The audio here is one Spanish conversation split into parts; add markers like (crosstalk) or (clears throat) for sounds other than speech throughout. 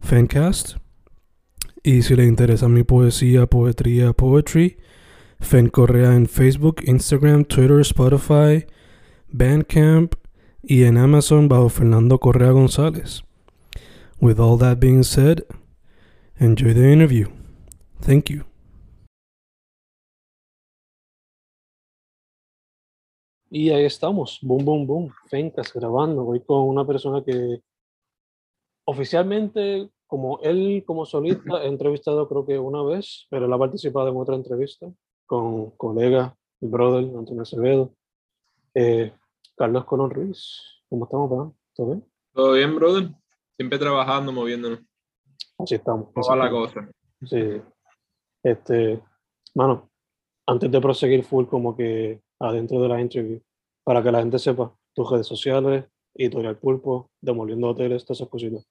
Fancast. Y si le interesa mi poesía, poetría, poetry, Fen Correa en Facebook, Instagram, Twitter, Spotify, Bandcamp y en Amazon bajo Fernando Correa González. With all that being said, enjoy the interview. Thank you. Y ahí estamos, boom, boom, boom, Fencas grabando. Voy con una persona que oficialmente, como él como solista, he entrevistado creo que una vez, pero él ha participado en otra entrevista con colega, el brother Antonio Acevedo. Eh, Carlos Colón Ruiz, ¿cómo estamos, pa? ¿Todo bien? Todo bien, brother. Siempre trabajando, moviéndonos. Así estamos. Toda la cosa. Sí. Este, mano, antes de proseguir full como que adentro de la interview, para que la gente sepa tus redes sociales, Editorial Pulpo, Demoliendo Hoteles, todas esas cositas.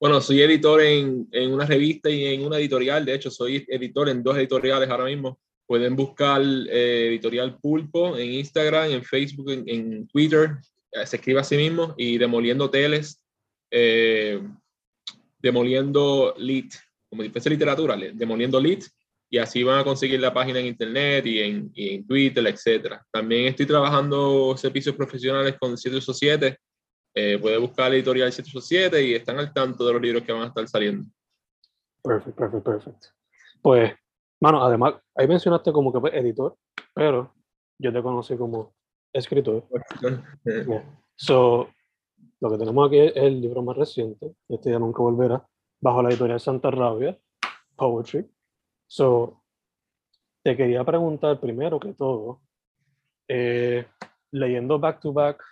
Bueno, soy editor en, en, una revista y en una editorial. De hecho, soy editor en dos editoriales ahora mismo. Pueden buscar eh, Editorial Pulpo en Instagram, en Facebook, en, en Twitter. Se escribe así mismo. Y Demoliendo Hoteles, eh, Demoliendo Lit, como fuese literatura, Demoliendo Lit. Y así van a conseguir la página en internet y en, y en Twitter, etc. También estoy trabajando servicios profesionales con 787 eh, puede buscar la editorial 787 y están al tanto de los libros que van a estar saliendo. Perfecto, perfecto, perfecto. Pues, mano, además, ahí mencionaste como que editor, pero yo te conocí como escritor. yeah. So, lo que tenemos aquí es el libro más reciente, este ya nunca volverá, bajo la editorial Santa Rabia, Poetry. So, te quería preguntar primero que todo, eh, leyendo back to back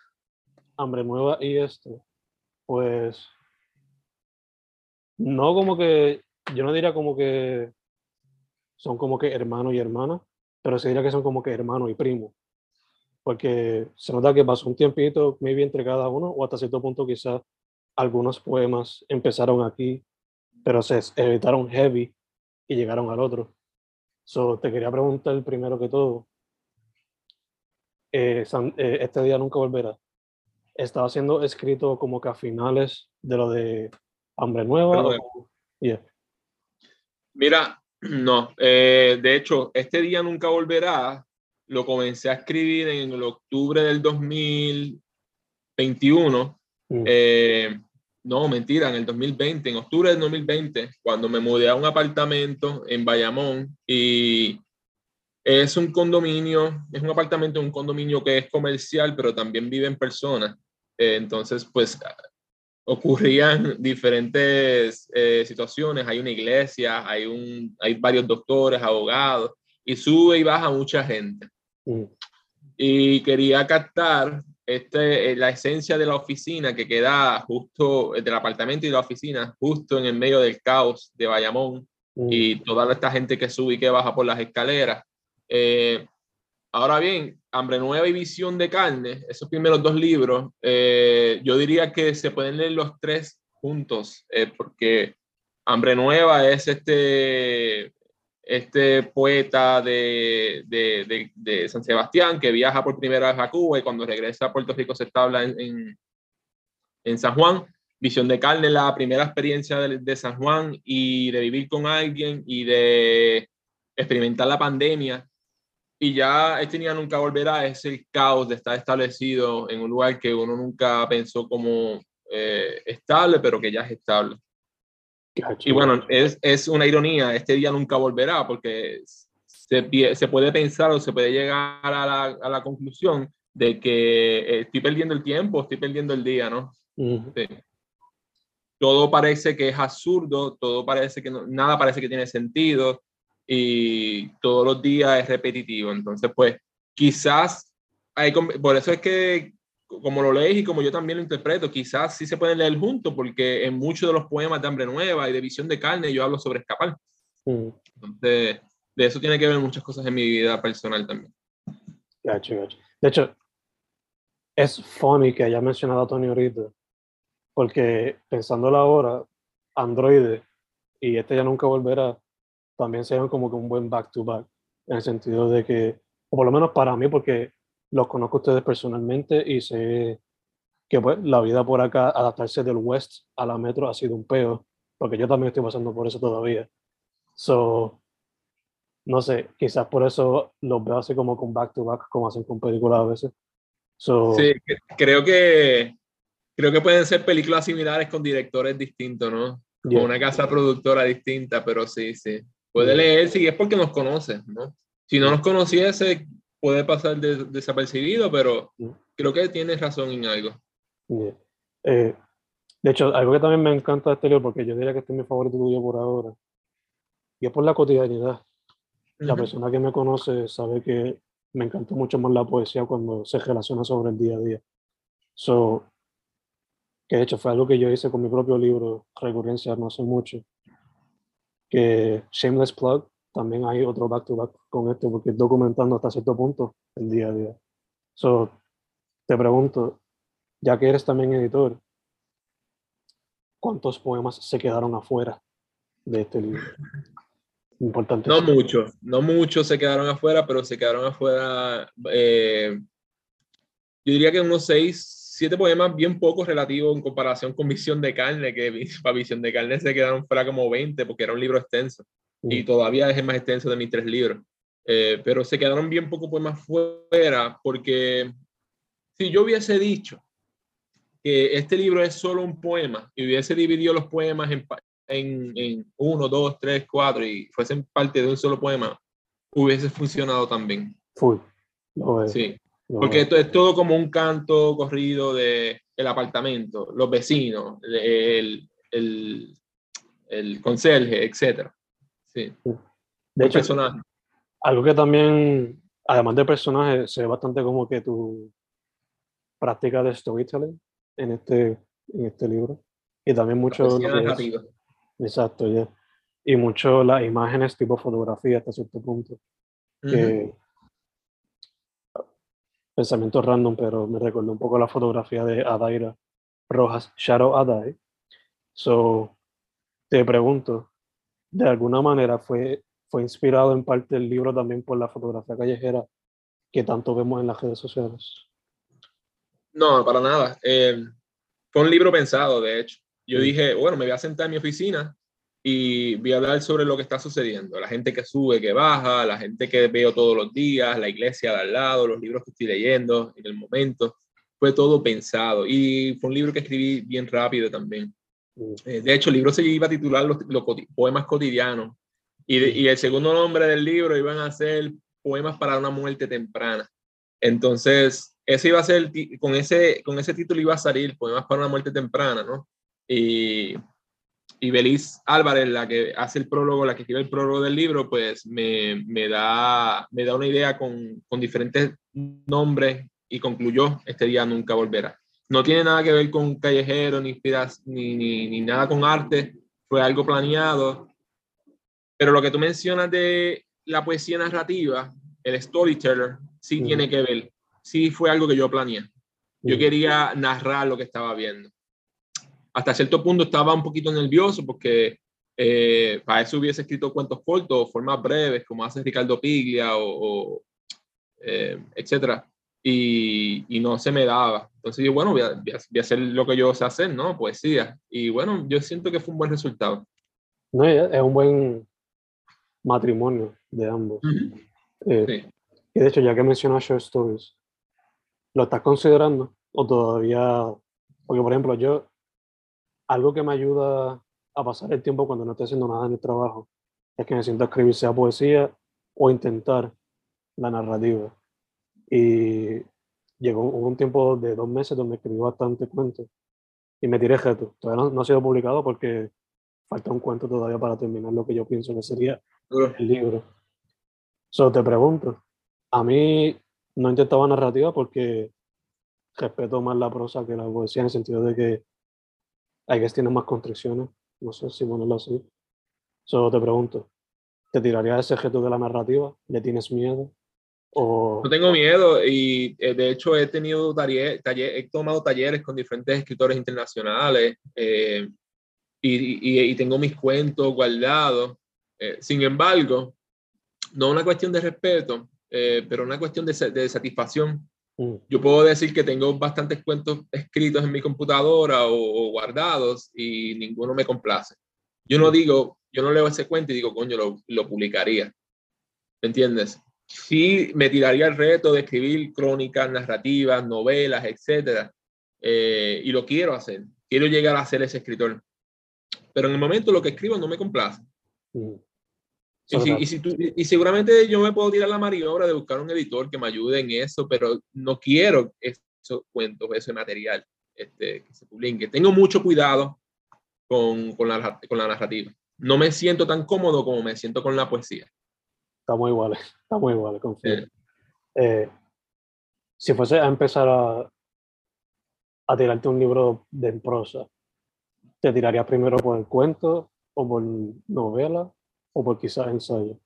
Hambre Nueva y esto, pues no como que, yo no diría como que son como que hermano y hermana, pero sí diría que son como que hermano y primo, porque se nota que pasó un tiempito, maybe entre cada uno, o hasta cierto punto quizás algunos poemas empezaron aquí, pero se evitaron heavy y llegaron al otro. So, te quería preguntar primero que todo, eh, eh, este día nunca volverá estaba siendo escrito como que a finales de lo de Hambre Nueva. O... Yeah. Mira, (clears throat) no, eh, de hecho, este día nunca volverá. Lo comencé a escribir en el octubre del 2021. Mm. Eh, no, mentira, en el 2020, en octubre del 2020, cuando me mudé a un apartamento en Bayamón y es un condominio, es un apartamento, un condominio que es comercial, pero también viven personas. Eh, entonces, pues ocurrían diferentes eh, situaciones. Hay una iglesia, hay, un, hay varios doctores, abogados, y sube y baja mucha gente. Mm. Y quería captar este, eh, la esencia de la oficina que queda justo, del apartamento y la oficina, justo en el medio del caos de Bayamón mm. y toda esta gente que sube y que baja por las escaleras. Ahora bien, Hambre Nueva y Visión de Carne, esos primeros dos libros, eh, yo diría que se pueden leer los tres juntos, eh, porque Hambre Nueva es este, este poeta de, de, de, San Sebastián que viaja por primera vez a Cuba y cuando regresa a Puerto Rico se establa en, en, en San Juan. Visión de Carne, la primera experiencia de, de San Juan y de vivir con alguien y de experimentar la pandemia y ya este día nunca volverá, es el caos de estar establecido en un lugar que uno nunca pensó como eh, estable, pero que ya es estable. Y bueno, es, es, una ironía, este día nunca volverá porque se, se puede pensar o se puede llegar a la, a la conclusión de que eh, estoy perdiendo el tiempo, estoy perdiendo el día, ¿no? sí. Todo parece que es absurdo, todo parece que no, nada parece que tiene sentido y todos los días es repetitivo. Entonces, pues, quizás, hay, por eso es que, como lo lees y como yo también lo interpreto, quizás sí se pueden leer juntos, porque en muchos de los poemas de Hambre Nueva y de Visión de Carne yo hablo sobre escapar. Entonces, de eso tiene que ver muchas cosas en mi vida personal también. Gacho, gacho. De hecho, es funny que haya mencionado a Tony ahorita, porque pensándolo ahora, Android y este ya nunca volverá, también sean como que un buen back-to-back, en el sentido de que, o por lo menos para mí, porque los conozco a ustedes personalmente y sé que pues la vida por acá, adaptarse del West a la Metro ha sido un peo, porque yo también estoy pasando por eso todavía. So, no sé, quizás por eso los veo así como con back-to-back, como hacen con películas a veces sí, creo que, creo que pueden ser películas similares con directores distintos, ¿no? Con una casa productora distinta, pero sí, sí. Puede leer si es porque nos conoce, ¿no? Si no nos conociese, puede pasar desapercibido, pero creo que tienes razón en algo. Eh, de hecho, algo que también me encanta de este libro, porque yo diría que este es mi favorito tuyo por ahora, y es por la cotidianidad. La persona que me conoce sabe que me encantó mucho más la poesía cuando se relaciona sobre el día a día. So, que de hecho fue algo que yo hice con mi propio libro, Recurrencia, no hace mucho. Que Shameless Plug, también hay otro back to back con esto, porque documentando hasta cierto punto el día a día. So, te pregunto, ya que eres también editor, ¿cuántos poemas se quedaron afuera de este libro? Importante. No muchos, no muchos se quedaron afuera, pero se quedaron afuera, eh, yo diría que unos seis, siete poemas bien pocos relativos en comparación con Visión de Carne, que (laughs) para Visión de Carne se quedaron fuera como 20 porque era un libro extenso y todavía es el más extenso de mis tres libros. Eh, pero se quedaron bien pocos poemas fuera porque si yo hubiese dicho que este libro es solo un poema y hubiese dividido los poemas en, en, uno, dos, tres, cuatro y fuesen parte de un solo poema, hubiese funcionado también. Full. sí. Porque esto es todo como un canto corrido de el apartamento, los vecinos, el, el, el conserje, etc. Sí. De hecho, algo que también, además de personaje, se ve bastante como que tu práctica de storytelling en este, en este libro. Y también mucho... Exacto, ya. Y mucho las imágenes tipo fotografía hasta cierto punto. Pensamiento random, pero me recordó un poco la fotografía de Adaira Rojas, Shadow Adai. So, te pregunto, ¿de alguna manera fue, fue inspirado en parte el libro también por la fotografía callejera que tanto vemos en las redes sociales? No, para nada. Eh, fue un libro pensado, de hecho yo dije, bueno, me voy a sentar en mi oficina y voy a hablar sobre lo que está sucediendo, la gente que sube, que baja, la gente que veo todos los días, la iglesia de al lado, los libros que estoy leyendo en el momento. Fue todo pensado y fue un libro que escribí bien rápido también. Eh, de hecho, el libro se iba a titular Los, Poemas Cotidianos y, y, el segundo nombre del libro iban a ser Poemas para una muerte temprana. Entonces, ese iba a ser, con ese, con ese título iba a salir Poemas para una muerte temprana, ¿no? Y, y Belis Álvarez, la que hace el prólogo, la que escribe el prólogo del libro, pues me, me, da, me da una idea con, con, diferentes nombres y concluyó, este día nunca volverá. No tiene nada que ver con callejero, ni, ni, ni, ni nada con arte, fue algo planeado. Pero lo que tú mencionas de la poesía narrativa, el storyteller, sí tiene que ver, sí fue algo que yo planeé. Yo quería narrar lo que estaba viendo hasta cierto punto estaba un poquito nervioso porque eh, para eso hubiese escrito cuentos cortos, formas breves, como hace Ricardo Piglia o, eh, etcétera. Y, y, no se me daba. Entonces yo, bueno, voy a, voy a, hacer lo que yo sé hacer, ¿no? Poesía. Y bueno, yo siento que fue un buen resultado. No, es un buen matrimonio de ambos. Eh, y de hecho, ya que mencionas Short Stories, ¿lo estás considerando? ¿O todavía...? Porque, por ejemplo, yo algo que me ayuda a pasar el tiempo cuando no estoy haciendo nada en el trabajo es que me siento a escribir sea poesía o intentar la narrativa. Y llegó un tiempo de dos meses donde escribí bastante cuentos y me tiré reto. Todavía no, ha sido publicado porque falta un cuento todavía para terminar lo que yo pienso que sería el libro. Solo te pregunto, a mí no intentaba narrativa porque respeto más la prosa que la poesía en el sentido de que hay que tiene más construcciones, no sé si ponerlo así. Solo te pregunto, ¿te tirarías ese objeto de la narrativa? ¿Le tienes miedo? O... No tengo miedo y eh, de hecho he tenido taller, he tomado talleres con diferentes escritores internacionales eh, y, y, tengo mis cuentos guardados. Eh, sin embargo, no una cuestión de respeto, pero una cuestión de, de satisfacción. Mm. Yo puedo decir que tengo bastantes cuentos escritos en mi computadora o, o guardados y ninguno me complace. Yo no mm. digo, yo no leo ese cuento y digo, coño, lo, lo publicaría. ¿Me entiendes? Sí me tiraría el reto de escribir crónicas, narrativas, novelas, etcétera. Eh, y lo quiero hacer. Quiero llegar a ser ese escritor. Pero en el momento lo que escribo no me complace. Mm. Y, si, y, seguramente yo me puedo tirar la maniobra de buscar un editor que me ayude en eso, pero no quiero esos cuentos, ese material este, que se publique. Tengo mucho cuidado con, con, la, con la narrativa. No me siento tan cómodo como me siento con la poesía. Estamos iguales, (laughs) estamos iguales, confío. Eh, si fuese a empezar a, a tirarte un libro de prosa, ¿te tirarías primero por el cuento o por novela o por quizás ensayo?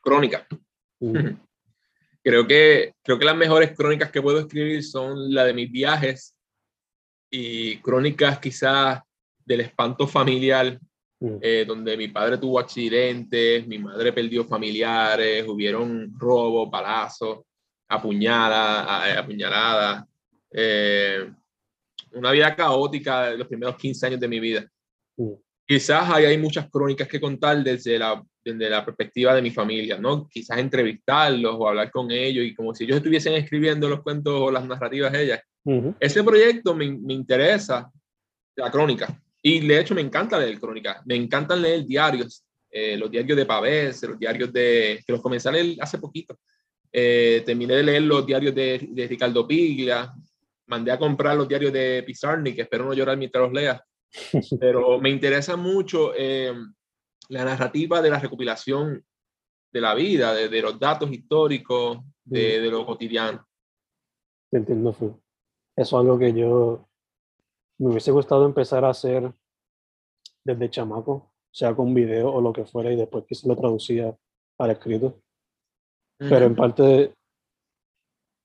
Crónica. Mm. Creo que, creo que las mejores crónicas que puedo escribir son la de mis viajes y crónicas quizás del espanto familiar Mm. Eh, donde mi padre tuvo accidentes, mi madre perdió familiares, hubieron robos, palazos, apuñaladas, eh, apuñalada, eh, una vida caótica de los primeros 15 años de mi vida. Mm. Quizás ahí hay muchas crónicas que contar desde la, desde la perspectiva de mi familia, ¿no? Quizás entrevistarlos o hablar con ellos y como si ellos estuviesen escribiendo los cuentos o las narrativas ellas. Ese proyecto me, me interesa, la crónica, y de hecho me encanta leer crónicas, me encantan leer diarios, eh, los diarios de Pavés, los diarios de, que los comencé a leer hace poquito. Eh, terminé de leer los diarios de, de, Ricardo Piglia, mandé a comprar los diarios de Pizarnik, espero no llorar mientras los lea, (laughs) pero me interesa mucho eh, la narrativa de la recopilación de la vida, de, los datos históricos, de, de lo cotidiano. Entiendo, Eso es algo que yo me hubiese gustado empezar a hacer desde chamaco, sea con video o lo que fuera, y después que se lo traducía al escrito. Pero en parte,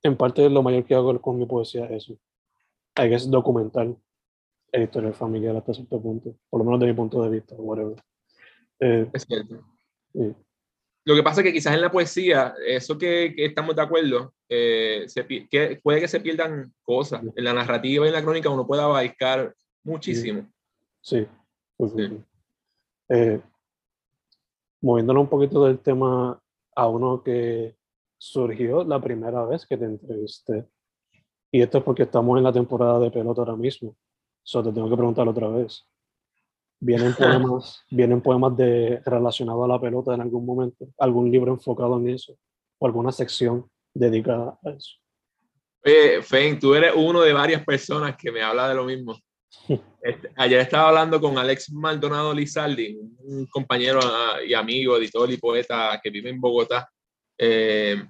en parte lo mayor que hago con mi poesía es eso. Hay que documentar el historia familiar hasta cierto punto, por lo menos de mi punto de vista, whatever. Eh, es cierto. Lo que pasa es que quizás en la poesía, eso que, que estamos de acuerdo, eh, se, que puede que se pierdan cosas. En la narrativa y en la crónica uno puede abarcar muchísimo. Sí. Eh, moviéndonos un poquito del tema a uno que surgió la primera vez que te entrevisté. Y esto es porque estamos en la temporada de pelota ahora mismo. Solo te tengo que preguntar otra vez. ¿Vienen poemas, (laughs) ¿Vienen poemas de, relacionados a la pelota en algún momento? ¿Algún libro enfocado en eso? ¿O alguna sección dedicada a eso? Oye, Fen, tú eres uno de varias personas que me habla de lo mismo. (laughs) Este, ayer estaba hablando con Alex Maldonado Lizaldi, un compañero ah, y amigo, editor y poeta que vive en Bogotá. Eh,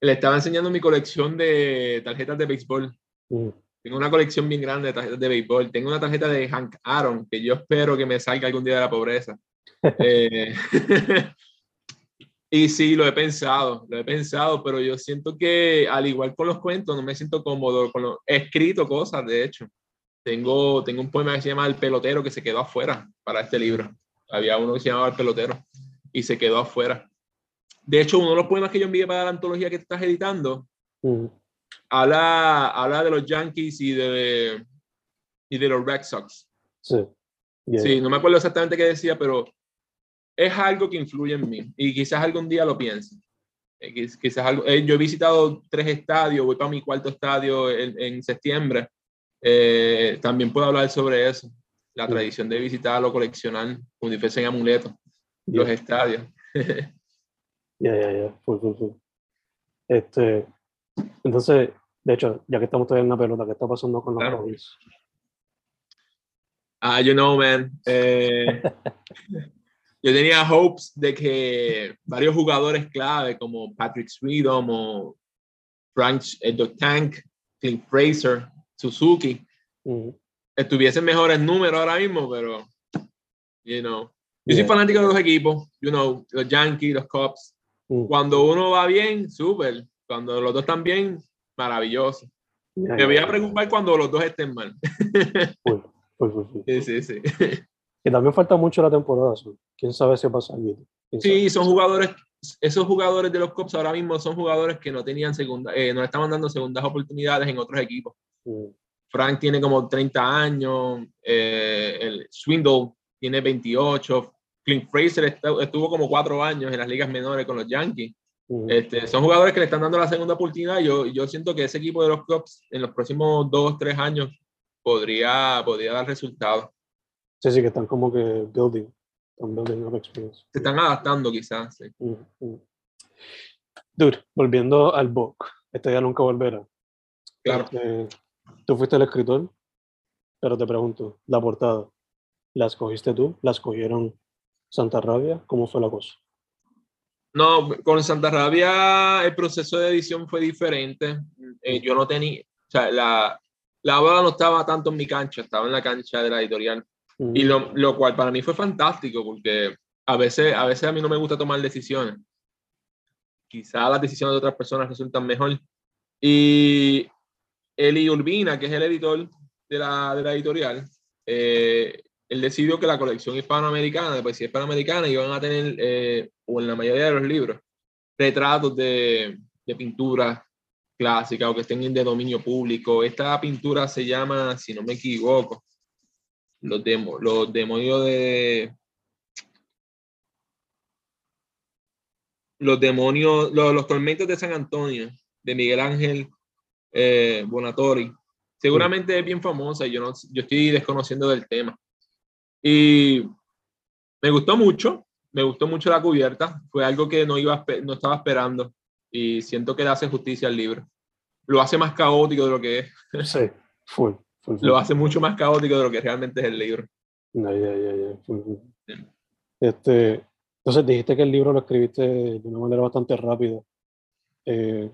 le estaba enseñando mi colección de tarjetas de béisbol. Mm. Tengo una colección bien grande de tarjetas de béisbol. Tengo una tarjeta de Hank Aaron que yo espero que me salga algún día de la pobreza. (laughs) Eh, (laughs) y sí, lo he pensado, lo he pensado, pero yo siento que al igual con los cuentos, no me siento cómodo con los... He escrito cosas, de hecho. Tengo, tengo un poema que se llama El pelotero que se quedó afuera para este libro. Había uno que se llamaba El pelotero y se quedó afuera. De hecho, uno de los poemas que yo envié para la antología que estás editando, habla, habla de los Yankees y de, y de los Red Sox. Sí. Sí, no me acuerdo exactamente qué decía, pero es algo que influye en mí y quizás algún día lo piense. Eh, quizás algo, eh, yo he visitado tres estadios, voy para mi cuarto estadio en, en septiembre. Eh, también puedo hablar sobre eso. la tradición de visitarlo, coleccionar, como si fuesen amuletos, los estadios. Ya, ya, ya, Este, entonces, de hecho, ya que estamos todavía en la pelota, ¿qué está pasando con los claro. Ah, you know, man. Eh, (laughs) yo tenía hopes de que varios jugadores clave como Patrick Swedom o Frank eh, Tank, Clint Fraser, Suzuki, estuviesen mejores números ahora mismo, pero, you know. Yo soy fanático de los equipos, you know, los Yankees, los Cubs. Cuando uno va bien, súper. Cuando los dos están bien, maravilloso. Me voy a preocupar cuando los dos estén mal. sí, sí, sí. Que también falta mucho la temporada. Quién sabe si pasa algo. Sí, son jugadores, esos jugadores de los Cubs ahora mismo son jugadores que no tenían segunda, eh, no estaban dando segundas oportunidades en otros equipos. Frank tiene como 30 años, eh, el Swindle tiene 28, Clint Fraser estuvo como cuatro años en las ligas menores con los Yankees. Este, son jugadores que le están dando la segunda oportunidad. Yo, yo siento que ese equipo de los Cubs en los próximos dos, tres años podría, podría dar resultados. Sí, sí, que están como que building, están building experience. Se están adaptando quizás. Sí. Dude, volviendo al book, este ya nunca volverá. Claro. Este, tú fuiste el escritor, pero te pregunto, la portada, ¿la escogiste tú? ¿La escogieron Santa Rabia? ¿Cómo fue la cosa? No, con Santa Rabia el proceso de edición fue diferente. Eh, yo no tenía, o sea, la, la no estaba tanto en mi cancha, estaba en la cancha de la editorial. Y lo, lo, cual para mí fue fantástico porque a veces, a veces a mí no me gusta tomar decisiones. Quizá las decisiones de otras personas resultan mejor. Y Eli Urbina, que es el editor de la, de la editorial, eh, él decidió que la colección hispanoamericana, de poesía hispanoamericana, iban a tener, eh, o en la mayoría de los libros, retratos de, de pintura clásica o que estén de dominio público. Esta pintura se llama, si no me equivoco, los, demo, demonios de... Los demonios, los, los tormentos de San Antonio, de Miguel Ángel eh, Bonatori. Seguramente es bien famosa yo, no, yo estoy desconociendo del tema. Y me gustó mucho, me gustó mucho la cubierta, fue algo que no, iba, no estaba esperando y siento que le hace justicia al libro. Lo hace más caótico de lo que es. (laughs) Sí, fue. Lo hace mucho más caótico de lo que realmente es el libro. Ya, ya, ya, Este, entonces dijiste que el libro lo escribiste de una manera bastante rápida. Eh,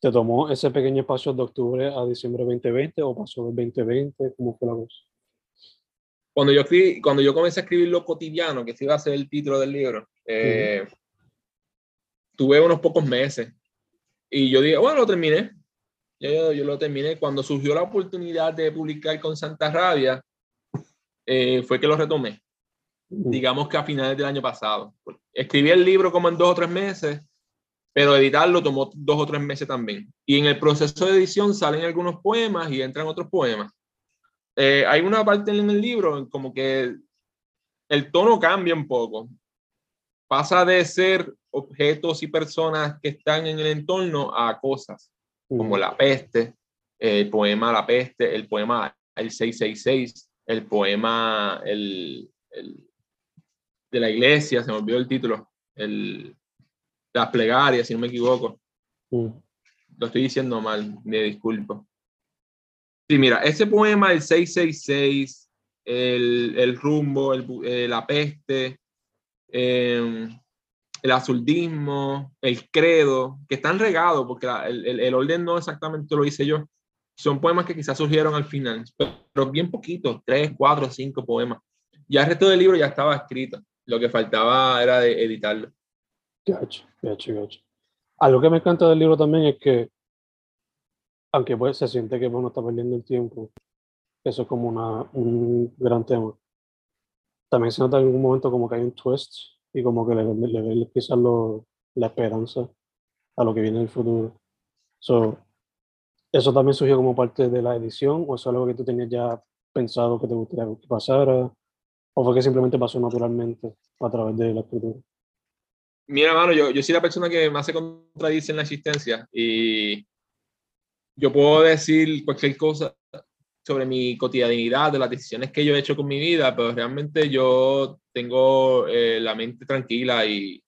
¿Te tomó ese pequeño espacio de octubre a diciembre 2020 o pasó del 2020? ¿Cómo fue la cosa? Cuando yo, escribí, cuando yo comencé a escribir lo cotidiano, que se iba a ser el título del libro, eh, tuve unos pocos meses y yo dije, bueno, lo terminé. Yo, yo, lo terminé. Cuando surgió la oportunidad de publicar con Santa Rabia, eh, fue que lo retomé. Digamos que a finales del año pasado. Escribí el libro como en dos o tres meses pero editarlo tomó dos o tres meses también. Y en el proceso de edición salen algunos poemas y entran otros poemas. Eh, hay una parte en el libro como que el tono cambia un poco. Pasa de ser objetos y personas que están en el entorno a cosas, como la peste, el poema La peste, el poema El 666, el poema el, el de la iglesia, se me olvidó el título, el, las plegarias, si no me equivoco. Mm. Lo estoy diciendo mal, me disculpo. Sí, mira, ese poema, el 666, el, el rumbo, el, eh, la peste, em, el azuldismo, el credo, que están regados, porque el, el, orden no exactamente lo hice yo. Son poemas que quizás surgieron al final, pero bien poquitos, tres, cuatro, cinco poemas. Ya el resto del libro ya estaba escrito. Lo que faltaba era de editarlo. Gacho, gacho, gacho. Algo que me encanta del libro también es que, aunque pues se siente que uno está perdiendo el tiempo, eso es como una, un gran tema. También se nota en algún momento como que hay un twist y como que le, le, quizás la esperanza a lo que viene en el futuro. So, ¿Eso también surgió como parte de la edición o es algo que tú tenías ya pensado que te gustaría que pasara? ¿O fue que simplemente pasó naturalmente a través de la escritura? Mira, mano, yo, yo soy la persona que más se contradice en la existencia y yo puedo decir cualquier cosa. Sobre mi cotidianidad, de las decisiones que yo he hecho con mi vida, pero realmente yo tengo eh, la mente tranquila y,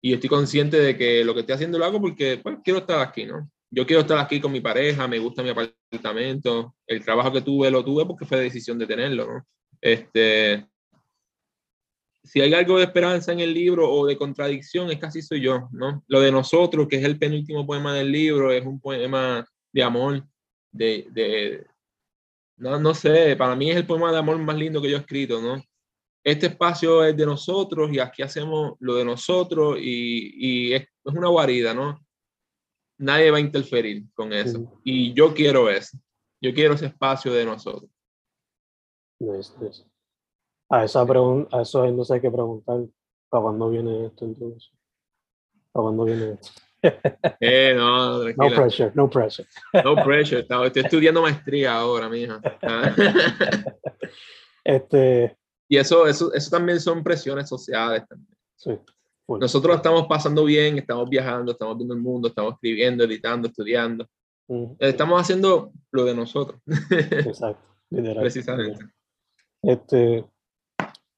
y, estoy consciente de que lo que estoy haciendo lo hago porque pues, quiero estar aquí, ¿no? Yo quiero estar aquí con mi pareja, me gusta mi apartamento, el trabajo que tuve lo tuve porque fue decisión de tenerlo, ¿no? Este, si hay algo de esperanza en el libro o de contradicción, es casi soy yo, ¿no? Lo de nosotros, que es el penúltimo poema del libro, es un poema de amor, de, de no, no sé, para mí es el poema de amor más lindo que yo he escrito, ¿no? Este espacio es de nosotros y aquí hacemos lo de nosotros y, y es, es, una guarida, ¿no? Nadie va a interferir con eso. Y yo quiero eso. Yo quiero ese espacio de nosotros. A esa pregunta, a eso no sé qué preguntar. ¿Para cuándo viene esto entonces? ¿Para cuándo viene esto? (laughs) Eh, no, no pressure, no pressure. No pressure, estoy estudiando maestría ahora, mija. (laughs) este... Y eso, eso, eso también son presiones sociales también. Sí. Nosotros estamos pasando bien, estamos viajando, estamos viendo el mundo, estamos escribiendo, editando, estudiando. Estamos haciendo lo de nosotros. (laughs) Exacto, Precisamente. Este,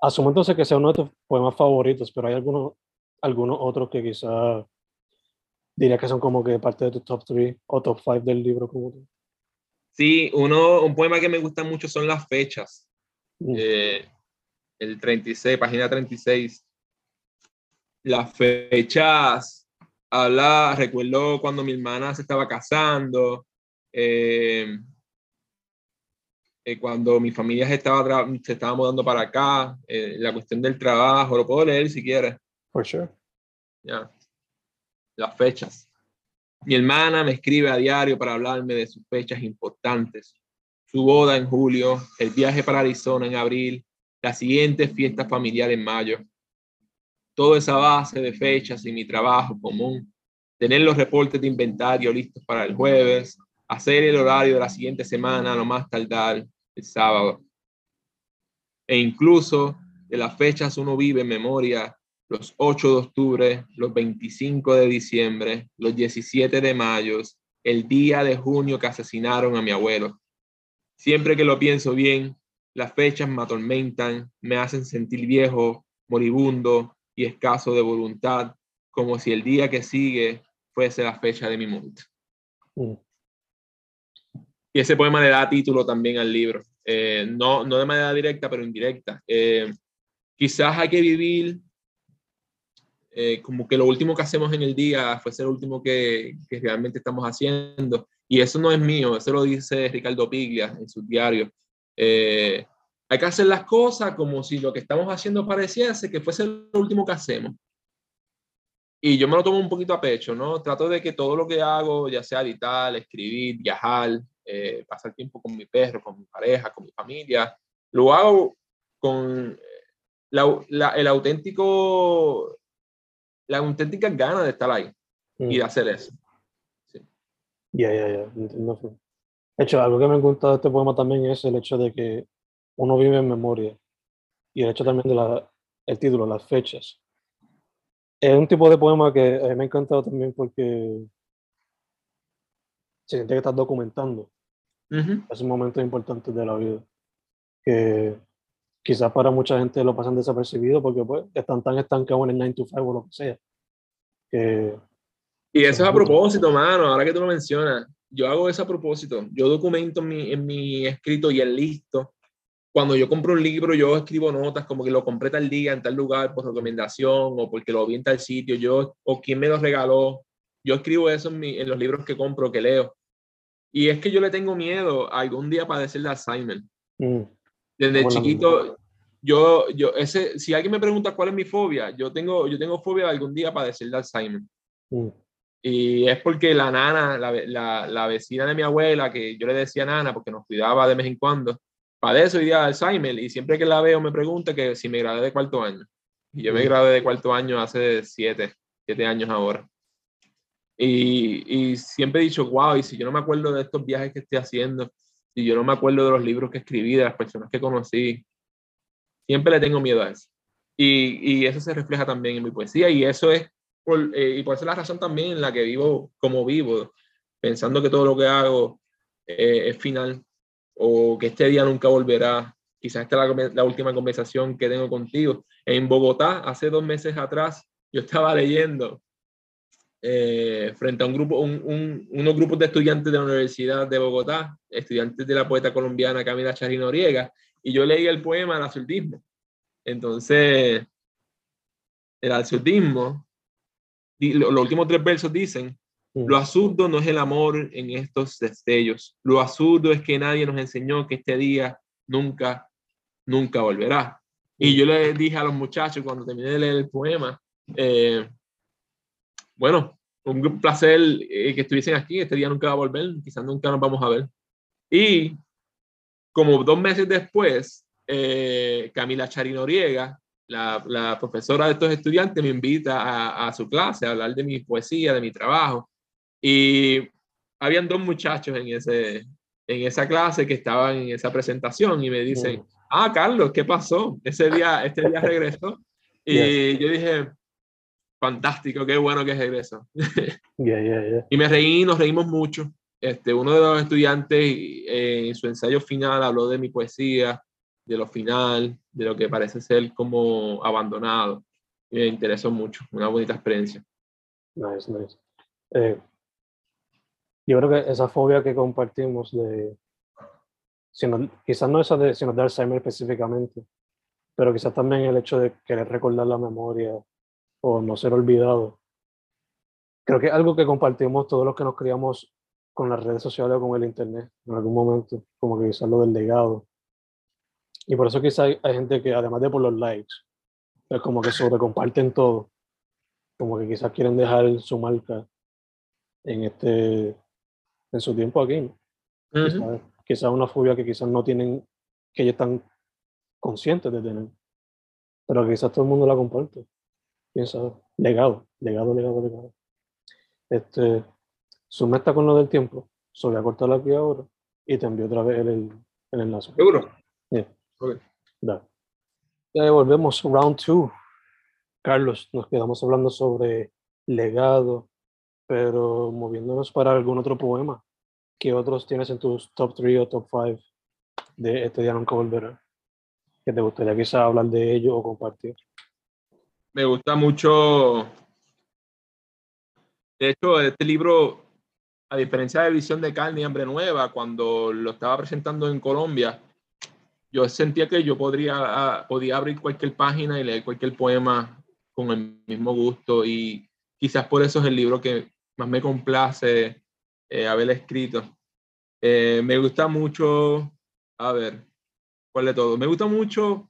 asumo entonces que sea uno de tus poemas favoritos, pero hay algunos, algunos otros que quizás diría que son como que parte de tu top 3 o top 5 del libro como tú. Sí, uno, un poema que me gusta mucho son las fechas. Mm. Eh, el 36, página 36. Las fechas, habla, recuerdo cuando mi hermana se estaba casando, eh, eh, cuando mi familia se estaba, se estaba mudando para acá, la cuestión del trabajo, lo puedo leer si quieres. For sure. Ya las fechas. Mi hermana me escribe a diario para hablarme de sus fechas importantes. Su boda en julio, el viaje para Arizona en abril, la siguiente fiesta familiar en mayo. Toda esa base de fechas y mi trabajo común. Tener los reportes de inventario listos para el jueves, hacer el horario de la siguiente semana, lo más tardar el sábado. E incluso de las fechas uno vive en memoria los 8 de octubre, los 25 de diciembre, los 17 de mayo, el día de junio que asesinaron a mi abuelo. Siempre que lo pienso bien, las fechas me atormentan, me hacen sentir viejo, moribundo y escaso de voluntad, como si el día que sigue fuese la fecha de mi muerte. Mm. Y ese poema le da título también al libro, eh, no, no de manera directa, pero indirecta. Eh, quizás hay que vivir eh, como que lo último que hacemos en el día fue ser lo último que, que, realmente estamos haciendo. Y eso no es mío, eso lo dice Ricardo Piglia en su diario. Eh, hay que hacer las cosas como si lo que estamos haciendo pareciese que fuese lo último que hacemos. Y yo me lo tomo un poquito a pecho, ¿no? Trato de que todo lo que hago, ya sea editar, escribir, viajar, eh, pasar tiempo con mi perro, con mi pareja, con mi familia, lo hago con la, la, el auténtico la auténtica gana de estar ahí y de mm. hacer eso. Ya, ya, ya. De hecho, algo que me gusta de este poema también es el hecho de que uno vive en memoria y el hecho también de la, el título, las fechas. Es un tipo de poema que a mí me ha encantado también porque se siente que estás documentando esos momentos importantes de la vida. Que quizás para mucha gente lo pasan desapercibido porque pues están tan estancados en el 9 to 5 o lo que sea. y eso es a propósito, mano, ahora que tú lo mencionas, yo hago eso a propósito. Yo documento en mi, en mi escrito y el listo. Cuando yo compro un libro, yo escribo notas como que lo compré tal día en tal lugar por recomendación o porque lo vi en tal sitio, yo o quién me lo regaló. Yo escribo eso en, mi, en los libros que compro, que leo. Y es que yo le tengo miedo a algún día padecer de Alzheimer. Mm. Desde chiquito, yo, yo, ese, si alguien me pregunta cuál es mi fobia, yo tengo, yo tengo fobia de algún día padecer de Alzheimer. Mm. Y es porque la nana, la, la, la, vecina de mi abuela, que yo le decía nana porque nos cuidaba de vez en cuando, padece hoy día de Alzheimer y siempre que la veo me pregunta que si me gradué de cuarto año. Y yo me mm. gradué de cuarto año hace siete, siete años ahora. Y, y siempre he dicho, wow, y si yo no me acuerdo de estos viajes que estoy haciendo, y yo no me acuerdo de los libros que escribí, de las personas que conocí. Siempre le tengo miedo a eso. Y, y eso se refleja también en mi poesía y eso es, por, eh, y por eso es la razón también en la que vivo como vivo, pensando que todo lo que hago eh, es final. o que este día nunca volverá. Quizás esta es la, la última conversación que tengo contigo. En Bogotá, hace dos meses atrás, yo estaba leyendo eh, frente a un grupo, un, unos grupos de estudiantes de la Universidad de Bogotá, estudiantes de la poeta colombiana Camila Charín Noriega, y yo leí el poema El absurdismo. Entonces, el absurdismo, los últimos tres versos dicen, lo absurdo no es el amor en estos destellos, lo absurdo es que nadie nos enseñó que este día nunca, nunca volverá. Y yo le dije a los muchachos cuando terminé de leer el poema, eh, bueno, un placer eh, que estuviesen aquí. Este día nunca va a volver, quizás nunca nos vamos a ver. Y como dos meses después, eh, Camila Charinoriega, la, la, profesora de estos estudiantes, me invita a, a, su clase a hablar de mi poesía, de mi trabajo. Y habían dos muchachos en, ese, en esa clase que estaban en esa presentación y me dicen, ah, Carlos, ¿qué pasó? Ese día, este día regresó. Y (laughs) yo dije, fantástico, qué bueno que es regreso. (laughs) Y me reí, nos reímos mucho. Este, uno de los estudiantes eh, en su ensayo final habló de mi poesía, de lo final, de lo que parece ser como abandonado. Me interesó mucho, una bonita experiencia. Nice, nice. Eh, yo creo que esa fobia que compartimos de, sino, quizás no esa de, sino de Alzheimer específicamente, pero quizás también el hecho de querer recordar la memoria o no ser olvidado. Creo que es algo que compartimos todos los que nos criamos con las redes sociales o con el internet en algún momento, como que quizás lo del legado. Y por eso quizás hay, gente que además de por los likes, es como que sobre comparten todo, como que quizás quieren dejar su marca en este en su tiempo aquí. quizás, una fobia que quizás no tienen, que ellos están conscientes de tener, pero quizás todo el mundo la comparte piensa, legado, legado, legado, legado. Este, sumesta con lo del tiempo, so voy a cortarlo aquí ahora y te envío otra vez el, el enlace. ¿Seguro? Yeah. Ya volvemos, round two. Carlos, nos quedamos hablando sobre legado, pero moviéndonos para algún otro poema. ¿Qué otros tienes en tus top 3 o top 5 de este día nunca volverá? Que te gustaría quizá hablar de ello o compartir me gusta mucho. De hecho, este libro, a diferencia de Visión de Carne y Hambre Nueva, cuando lo estaba presentando en Colombia, yo sentía que yo podría, podía abrir cualquier página y leer cualquier poema con el mismo gusto y quizás por eso es el libro que más me complace eh, haber escrito. Eh, me gusta mucho, a ver, ¿cuál de todo? Me gusta mucho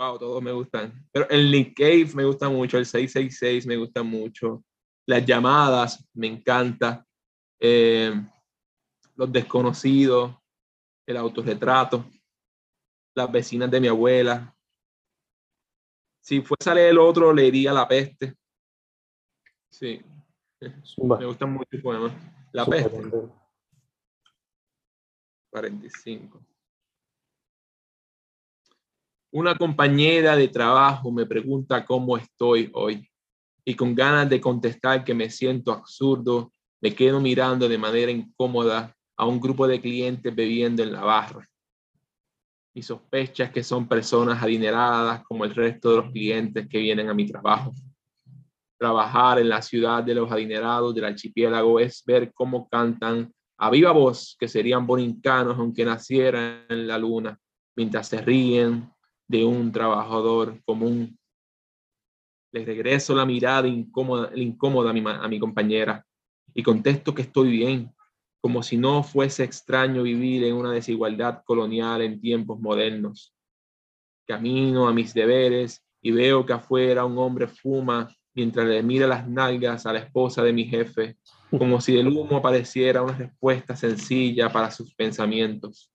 Wow, todos me gustan. Pero el Nick Cave me gusta mucho, el 666 me gusta mucho. Las llamadas me encanta. Eh, los desconocidos, el autorretrato, las vecinas de mi abuela. Si fuese a leer el otro, leería La Peste. Sí. Me gustan mucho el poema. La Peste. 45. Una compañera de trabajo me pregunta cómo estoy hoy y con ganas de contestar que me siento absurdo, me quedo mirando de manera incómoda a un grupo de clientes bebiendo en la barra. Mi sospecha que son personas adineradas como el resto de los clientes que vienen a mi trabajo. Trabajar en la ciudad de los adinerados del archipiélago es ver cómo cantan a viva voz que serían borincanos aunque nacieran en la luna, mientras se ríen, de un trabajador común. Le regreso la mirada incómoda, incómoda a, mi, a mi compañera y contesto que estoy bien, como si no fuese extraño vivir en una desigualdad colonial en tiempos modernos. Camino a mis deberes y veo que afuera un hombre fuma mientras le mira las nalgas a la esposa de mi jefe, como si del humo apareciera una respuesta sencilla para sus pensamientos.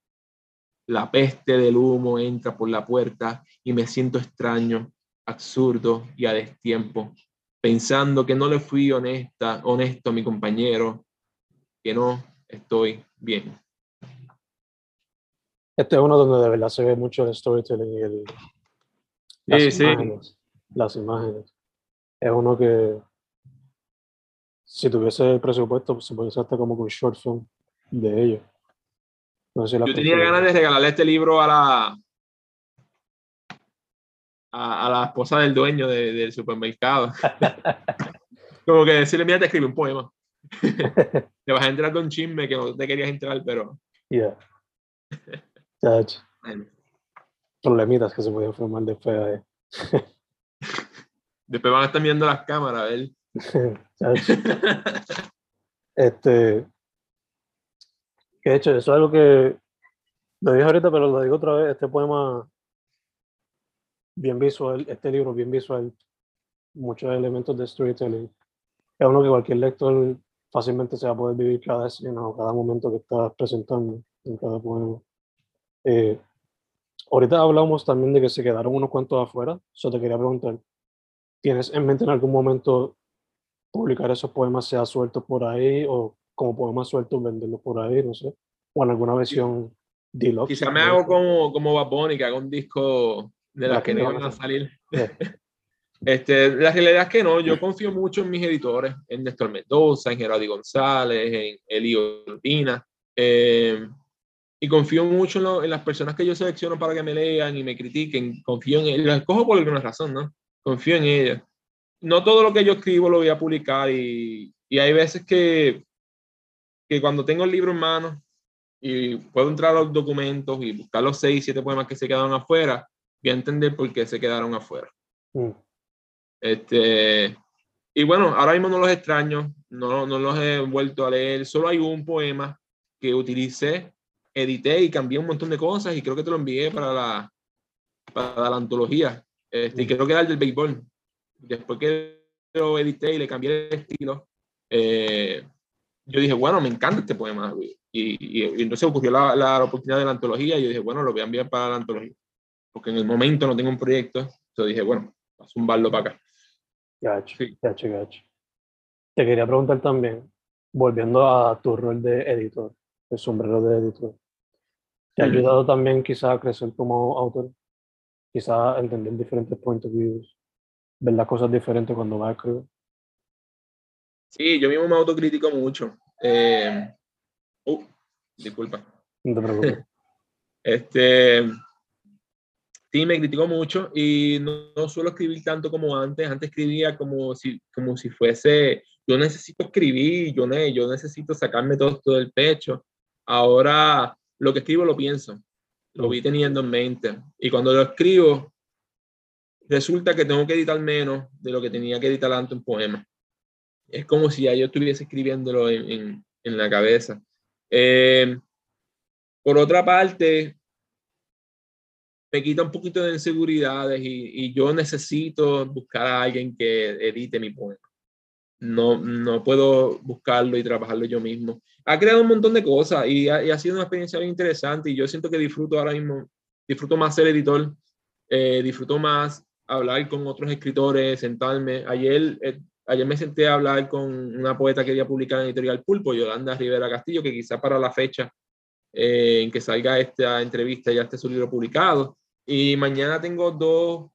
La peste del humo entra por la puerta y me siento extraño, absurdo y a destiempo, pensando que no le fui honesta, honesto a mi compañero, que no estoy bien. Este es uno donde de verdad se ve mucho el storytelling y el, las, imágenes, las imágenes. Es uno que si tuviese el presupuesto, pues, se puede hacer hasta como un short film de ellos Yo tenía ganas de regalarle este libro a la, a, la esposa del dueño del supermercado. (laughs) Como que decirle, mira, te escribe un poema. (laughs) te vas a entrar de un chisme que no te querías entrar, pero... Yeah. Problemitas que se pueden formar después. Eh. (laughs) después van a estar viendo las cámaras, a ver. este... Que de hecho, eso es algo que lo dije ahorita, pero lo digo otra vez, este poema bien visual, este libro bien visual, muchos elementos de storytelling. Es uno que cualquier lector fácilmente se va a poder vivir cada escena o cada momento que estás presentando en cada poema. Eh, ahorita hablamos también de que se quedaron unos cuantos afuera. Yo te quería preguntar, ¿tienes en mente en algún momento publicar esos poemas, sea sueltos por ahí o como poemas sueltos, venderlos por ahí, no sé? O en alguna versión deluxe. Quizá me hago como, como Bad que hago un disco de las que no van a salir. (laughs) Este, la realidad es que no, yo confío mucho en mis editores, en Néstor Mendoza, en Gerardo González, en Elio Urbina, eh, y confío mucho en, las personas que yo selecciono para que me lean y me critiquen, confío en ellas, las cojo por alguna razón, ¿no? Confío en ellas. No todo lo que yo escribo lo voy a publicar y, y hay veces que, que cuando tengo el libro en mano y puedo entrar a los documentos y buscar los seis, siete poemas que se quedaron afuera, voy a entender por qué se quedaron afuera. Mm. Este, y bueno, ahora mismo no los extraño, no, no los he vuelto a leer, solo hay un poema que utilicé, edité y cambié un montón de cosas y creo que te lo envié para la, para la antología. Este, y mm. creo que era el del béisbol. Después que lo edité y le cambié el estilo, eh, yo dije, bueno, me encanta este poema. Y, y, entonces ocurrió la, la, oportunidad de la antología y yo dije, bueno, lo voy a enviar para la antología. Porque en el momento no tengo un proyecto. Entonces dije, bueno, a zumbarlo para acá. Gacho, gacho, gacho. Te quería preguntar también, volviendo a tu rol de editor, el sombrero de editor. ¿Te ha ayudado también quizá a crecer como autor? Quizá a entender diferentes puntos de vista, ver las cosas diferentes cuando vas a escribir. Sí, yo mismo me autocritico mucho. Eh, uh, disculpa. No te preocupes. (laughs) este, sí, me critico mucho y no, suelo escribir tanto como antes. Antes escribía como si, como si fuese, yo necesito escribir, yo, yo necesito sacarme todo esto del pecho. Ahora lo que escribo lo pienso, lo vi teniendo en mente. Y cuando lo escribo, resulta que tengo que editar menos de lo que tenía que editar antes un poema es como si ya yo estuviese escribiéndolo en, en, la cabeza. Eh, por otra parte, me quita un poquito de inseguridades y, y, yo necesito buscar a alguien que edite mi poema. No, no puedo buscarlo y trabajarlo yo mismo. Ha creado un montón de cosas y ha, sido una experiencia bien interesante y yo siento que disfruto ahora mismo, disfruto más ser editor, eh, disfruto más hablar con otros escritores, sentarme. Ayer eh, ayer me senté a hablar con una poeta que había publicado en Editorial Pulpo, Yolanda Rivera Castillo, que quizá para la fecha eh, en que salga esta entrevista ya esté su libro publicado. Y mañana tengo dos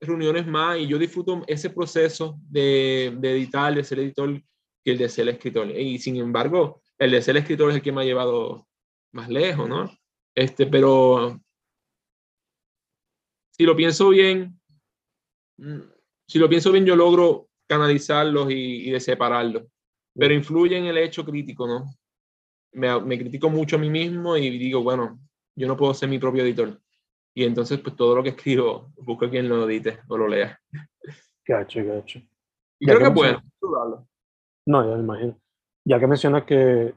reuniones más y yo disfruto ese proceso de, de editar, de ser editor, que el de ser escritor. Y sin embargo, el de ser escritor es el que me ha llevado más lejos, ¿no? Este, pero si lo pienso bien, mm, si lo pienso bien, yo logro canalizarlos y, de separarlos. Pero influye en el hecho crítico, ¿no? Me, me, critico mucho a mí mismo y digo, bueno, yo no puedo ser mi propio editor. Y entonces, pues todo lo que escribo, busco a quien lo edite o lo lea. Gacho, gacho. Y creo que, que puedo. No, ya me imagino. Ya que mencionas que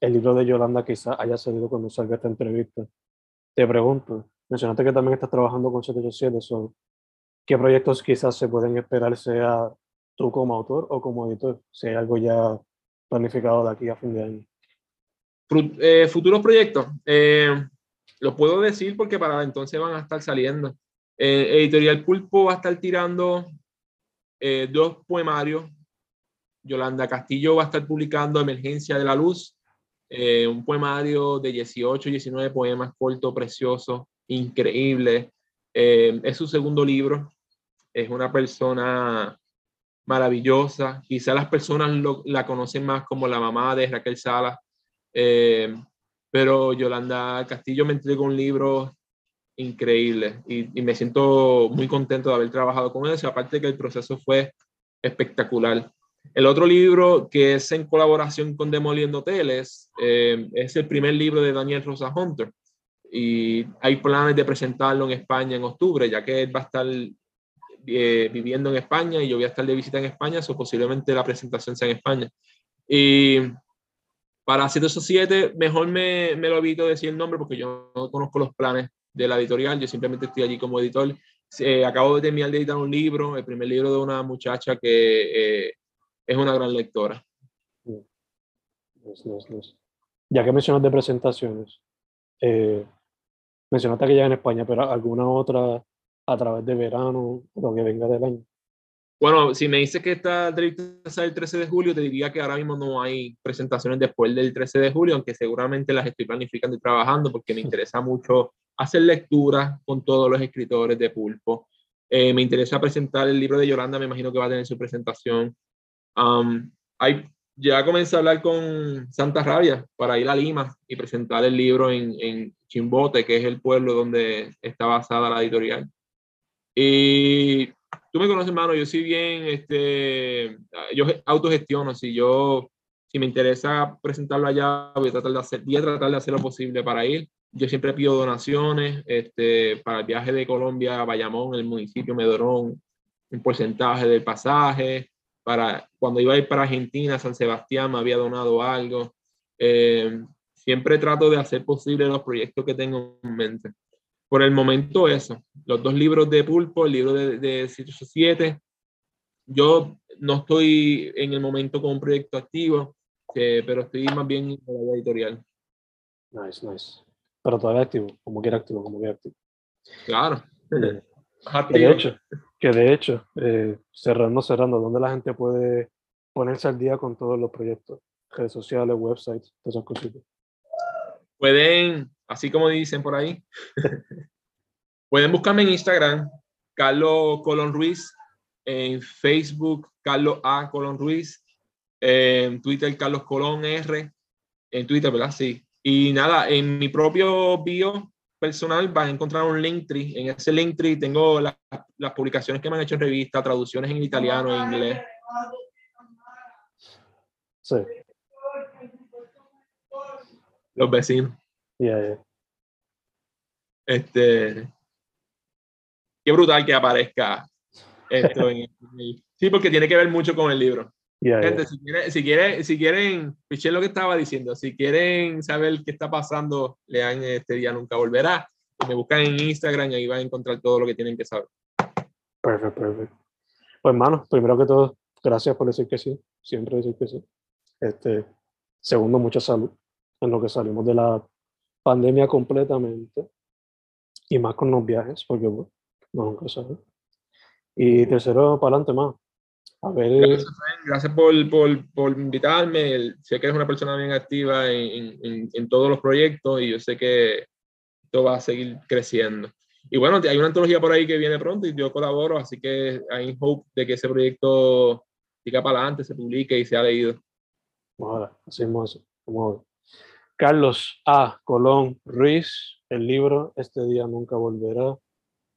el libro de Yolanda quizás haya salido cuando salga esta entrevista, te pregunto, mencionaste que también estás trabajando con 787, ¿qué proyectos quizás se pueden esperar sea tú como autor o como editor, si hay algo ya planificado de aquí a fin de año. Eh, futuros proyectos, eh, lo puedo decir porque para entonces van a estar saliendo. Eh, Editorial Pulpo va a estar tirando dos poemarios. Yolanda Castillo va a estar publicando Emergencia de la Luz, un poemario de 18, 19 poemas cortos, preciosos, increíbles. es su segundo libro. Es una persona maravillosa. Quizá las personas la conocen más como la mamá de Raquel Salas. Eh, pero Yolanda Castillo me entregó un libro increíble y, me siento muy contento de haber trabajado con eso, aparte que el proceso fue espectacular. El otro libro que es en colaboración con Demoliendo Hoteles eh, es el primer libro de Daniel Rosa Hunter y hay planes de presentarlo en España en octubre, ya que él va a estar eh, viviendo en España y yo voy a estar de visita en España, o posiblemente la presentación sea en España. Y para 787, mejor me, me lo evito decir el nombre porque yo no conozco los planes de la editorial, yo simplemente estoy allí como editor. Eh, acabo de terminar de editar un libro, el primer libro de una muchacha que eh, es una gran lectora. Ya que mencionas de presentaciones, eh, mencionaste que ya en España, pero alguna otra a través de verano, lo que venga del año. Bueno, si me dices que esta entrevista el 13 de julio, te diría que ahora mismo no hay presentaciones después del 13 de julio, aunque seguramente las estoy planificando y trabajando porque me (laughs) interesa mucho hacer lecturas con todos los escritores de Pulpo. Eh, me interesa presentar el libro de Yolanda, me imagino que va a tener su presentación. Um, hay, ya comencé a hablar con Santa Rabia para ir a Lima y presentar el libro en, en Chimbote, que es el pueblo donde está basada la editorial. Y tú me conoces, hermano, yo soy bien, este, yo autogestiono, si yo, si me interesa presentarlo allá, voy a tratar de hacer, voy a tratar de hacer lo posible para ir. Yo siempre pido donaciones, este, para el viaje de Colombia a Bayamón, el municipio Medorón, un porcentaje del pasaje, para cuando iba a ir para Argentina, San Sebastián, me había donado algo. Eh, siempre trato de hacer posible los proyectos que tengo en mente por el momento eso. Los dos libros de Pulpo, el libro de, de 7. Yo no estoy en el momento con un proyecto activo, pero estoy más bien en la editorial. Nice, nice. Pero todavía activo, como quiera activo, como quiera activo. Claro. Que de hecho, que de hecho eh, cerrando, cerrando, ¿dónde la gente puede ponerse al día con todos los proyectos? Redes sociales, websites, todas esas cositas. Pueden así como dicen por ahí. Pueden buscarme en Instagram, Carlos Colón Ruiz, en Facebook, Carlos A. Colón Ruiz, en Twitter, Carlos Colón R, en Twitter, ¿verdad? Sí. Y nada, en mi propio bio personal van a encontrar un Linktree. En ese Linktree tengo las publicaciones que me han hecho en revista, traducciones en italiano, en inglés. Sí. Los vecinos. Este, qué brutal que aparezca esto en, (laughs) Sí, porque tiene que ver mucho con el libro. Gente, si, quieren, si, quieren, si quieren, lo que estaba diciendo, si quieren saber qué está pasando, lean este día Nunca Volverá. Me buscan en Instagram y ahí van a encontrar todo lo que tienen que saber. Perfecto, perfecto. Pues, hermano, primero que todo, gracias por decir que sí, siempre decir que sí. Este, segundo, mucha salud en lo que salimos de la pandemia completamente y más con los viajes, porque bueno, no nunca sabe. Y tercero, para adelante más. A ver. Gracias, Gracias por, por, por, invitarme. Sé que eres una persona bien activa en, en, en, todos los proyectos y yo sé que esto va a seguir creciendo. Y bueno, hay una antología por ahí que viene pronto y yo colaboro, así que hay hope de que ese proyecto siga para adelante, se publique y sea leído. Bueno, hacemos eso. Vamos Carlos A. Colón Ruiz, el libro Este día nunca volverá.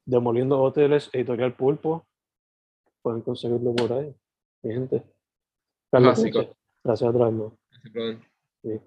Demoliendo hoteles, editorial Pulpo. Pueden conseguirlo por ahí, mi gente. Carlos, gracias otra vez. Gracias,